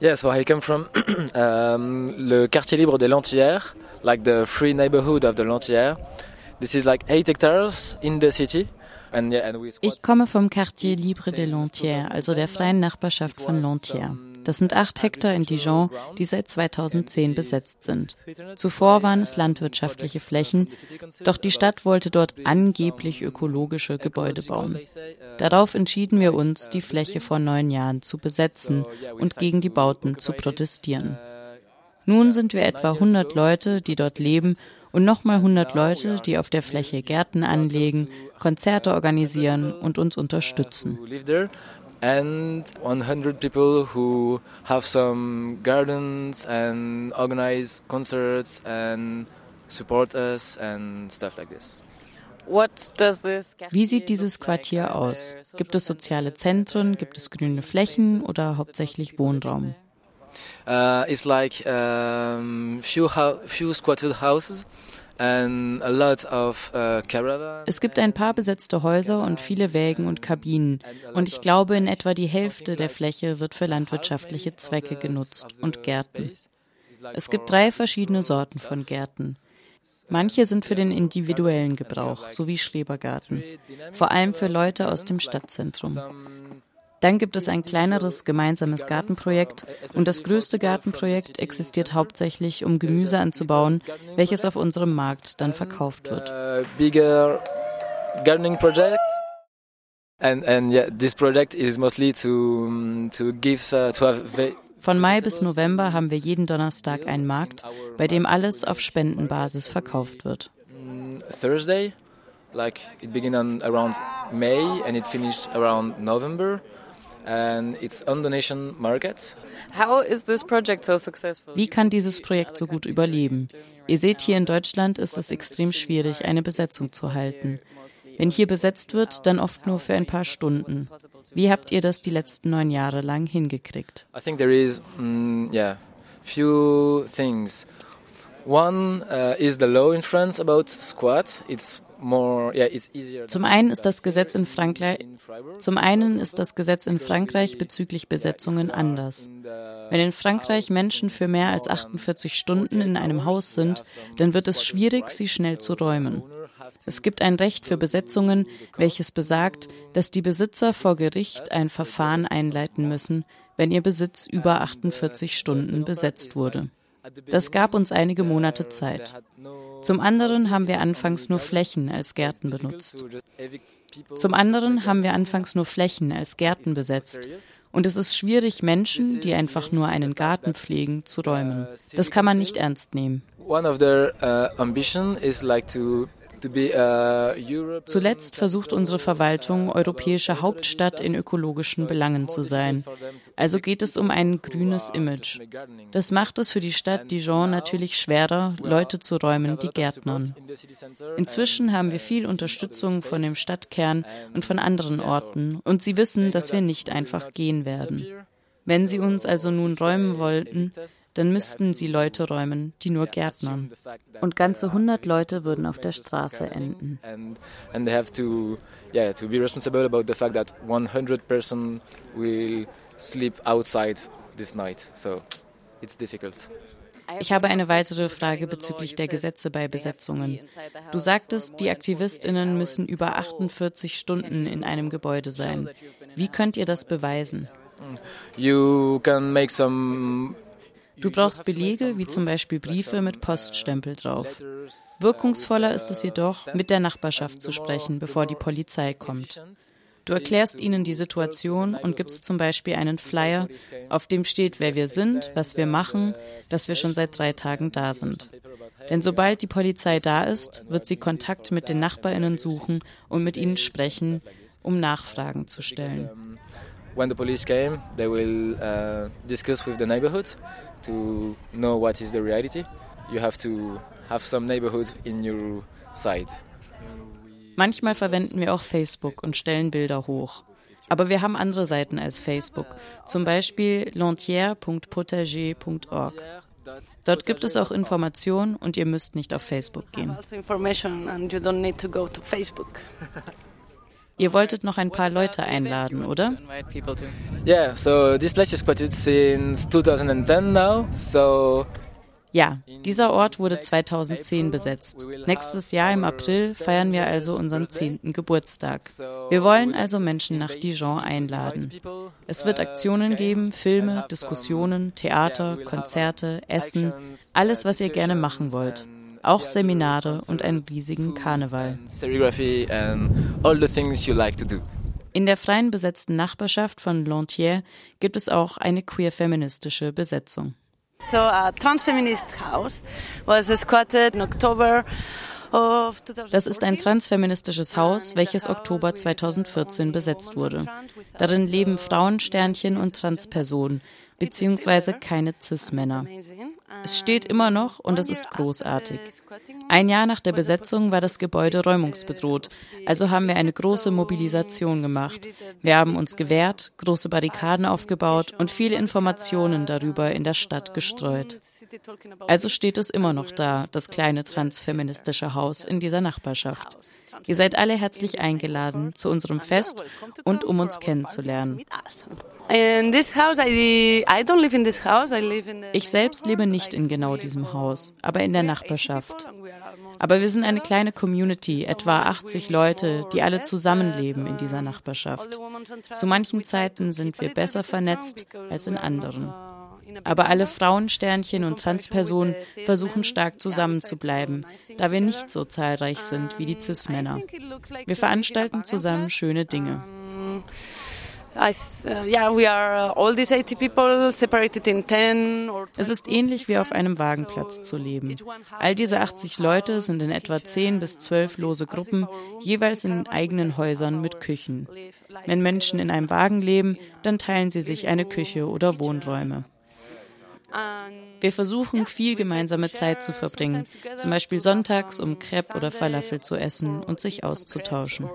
Yeah, so I come from um, le quartier libre des Lentillères, like the free neighborhood of the Lentillères. This is like eight hectares in the city. Ich komme vom Quartier Libre de Lentière, also der freien Nachbarschaft von Lentière. Das sind acht Hektar in Dijon, die seit 2010 besetzt sind. Zuvor waren es landwirtschaftliche Flächen, doch die Stadt wollte dort angeblich ökologische Gebäude bauen. Darauf entschieden wir uns, die Fläche vor neun Jahren zu besetzen und gegen die Bauten zu protestieren. Nun sind wir etwa 100 Leute, die dort leben und nochmal 100 Leute, die auf der Fläche Gärten anlegen, Konzerte organisieren und uns unterstützen. And 100 people who have some gardens and organize concerts and support us and stuff like this. Wie sieht dieses Quartier aus? Gibt es soziale Zentren, gibt es grüne Flächen oder hauptsächlich Wohnraum? Uh, it's like um, few, few squatted houses es gibt ein paar besetzte Häuser und viele Wägen und Kabinen. Und ich glaube, in etwa die Hälfte der Fläche wird für landwirtschaftliche Zwecke genutzt und Gärten. Es gibt drei verschiedene Sorten von Gärten. Manche sind für den individuellen Gebrauch, so wie Schrebergarten, vor allem für Leute aus dem Stadtzentrum. Dann gibt es ein kleineres gemeinsames Gartenprojekt und das größte Gartenprojekt existiert hauptsächlich, um Gemüse anzubauen, welches auf unserem Markt dann verkauft wird. Von Mai bis November haben wir jeden Donnerstag einen Markt, bei dem alles auf Spendenbasis verkauft wird. Thursday, like it began around May and it finished around November. Wie kann dieses Projekt so gut überleben? Ihr seht, hier in Deutschland ist es extrem schwierig, eine Besetzung zu halten. Wenn hier besetzt wird, dann oft nur für ein paar Stunden. Wie habt ihr das die letzten neun Jahre lang hingekriegt? I think there is, mm, yeah, few things. One uh, is the law in France about squat. It's zum einen ist das Gesetz in Frankreich, zum einen ist das Gesetz in Frankreich bezüglich Besetzungen anders. Wenn in Frankreich Menschen für mehr als 48 Stunden in einem Haus sind, dann wird es schwierig, sie schnell zu räumen. Es gibt ein Recht für Besetzungen, welches besagt, dass die Besitzer vor Gericht ein Verfahren einleiten müssen, wenn ihr Besitz über 48 Stunden besetzt wurde. Das gab uns einige Monate Zeit. Zum anderen haben wir anfangs nur Flächen als Gärten benutzt. Zum anderen haben wir anfangs nur Flächen als Gärten besetzt. Und es ist schwierig, Menschen, die einfach nur einen Garten pflegen, zu räumen. Das kann man nicht ernst nehmen. One of their uh, ambition is like to Zuletzt versucht unsere Verwaltung, europäische Hauptstadt in ökologischen Belangen zu sein. Also geht es um ein grünes Image. Das macht es für die Stadt Dijon natürlich schwerer, Leute zu räumen, die Gärtnern. Inzwischen haben wir viel Unterstützung von dem Stadtkern und von anderen Orten und sie wissen, dass wir nicht einfach gehen werden. Wenn sie uns also nun räumen wollten, dann müssten sie Leute räumen, die nur gärtnern. Und ganze 100 Leute würden auf der Straße enden. And they have to, yeah, to be responsible about the fact that 100 person will sleep outside this night. So it's difficult. Ich habe eine weitere Frage bezüglich der Gesetze bei Besetzungen. Du sagtest, die Aktivistinnen müssen über 48 Stunden in einem Gebäude sein. Wie könnt ihr das beweisen? You can make some Du brauchst Belege, wie zum Beispiel Briefe mit Poststempel drauf. Wirkungsvoller ist es jedoch, mit der Nachbarschaft zu sprechen, bevor die Polizei kommt. Du erklärst ihnen die Situation und gibst zum Beispiel einen Flyer, auf dem steht, wer wir sind, was wir machen, dass wir schon seit drei Tagen da sind. Denn sobald die Polizei da ist, wird sie Kontakt mit den Nachbarinnen suchen und mit ihnen sprechen, um Nachfragen zu stellen when the police came, they will uh, discuss with the neighborhood to know what is the reality. You have to have some neighborhood in your side. Manchmal verwenden wir auch Facebook und stellen Bilder hoch. Aber wir haben andere Seiten als Facebook, zum Beispiel lentière.potager.org. Dort gibt es auch Informationen und ihr müsst nicht auf Facebook gehen. Ihr wolltet noch ein paar Leute einladen, oder? Yeah, so this place is quoted since 2010 now. So ja, dieser Ort wurde 2010 besetzt. Nächstes Jahr im April feiern wir also unseren zehnten Geburtstag. Wir wollen also Menschen nach Dijon einladen. Es wird Aktionen geben, Filme, Diskussionen, Theater, Konzerte, Essen, alles, was ihr gerne machen wollt auch Seminare und einen riesigen Karneval. In der freien besetzten Nachbarschaft von Lantier gibt es auch eine queer-feministische Besetzung. So a transfeminist house was squatted in October das ist ein transfeministisches Haus, welches Oktober 2014 besetzt wurde. Darin leben Frauensternchen und Transpersonen, beziehungsweise keine Cis-Männer. Es steht immer noch und es ist großartig. Ein Jahr nach der Besetzung war das Gebäude räumungsbedroht, also haben wir eine große Mobilisation gemacht. Wir haben uns gewehrt, große Barrikaden aufgebaut und viele Informationen darüber in der Stadt gestreut. Also steht es immer noch da, das kleine transfeministische Haus in dieser Nachbarschaft. Ihr seid alle herzlich eingeladen zu unserem Fest und um uns kennenzulernen. Ich selbst lebe nicht in genau diesem Haus, aber in der Nachbarschaft. Aber wir sind eine kleine Community, etwa 80 Leute, die alle zusammenleben in dieser Nachbarschaft. Zu manchen Zeiten sind wir besser vernetzt als in anderen. Aber alle Frauensternchen und Transpersonen versuchen stark zusammenzubleiben, da wir nicht so zahlreich sind wie die Cis-Männer. Wir veranstalten zusammen schöne Dinge. Es ist ähnlich wie auf einem Wagenplatz zu leben. All diese 80 Leute sind in etwa 10 bis 12 lose Gruppen, jeweils in eigenen Häusern mit Küchen. Wenn Menschen in einem Wagen leben, dann teilen sie sich eine Küche oder Wohnräume. Wir versuchen, viel gemeinsame Zeit zu verbringen, zum Beispiel sonntags, um Crepe oder Falafel zu essen und sich auszutauschen.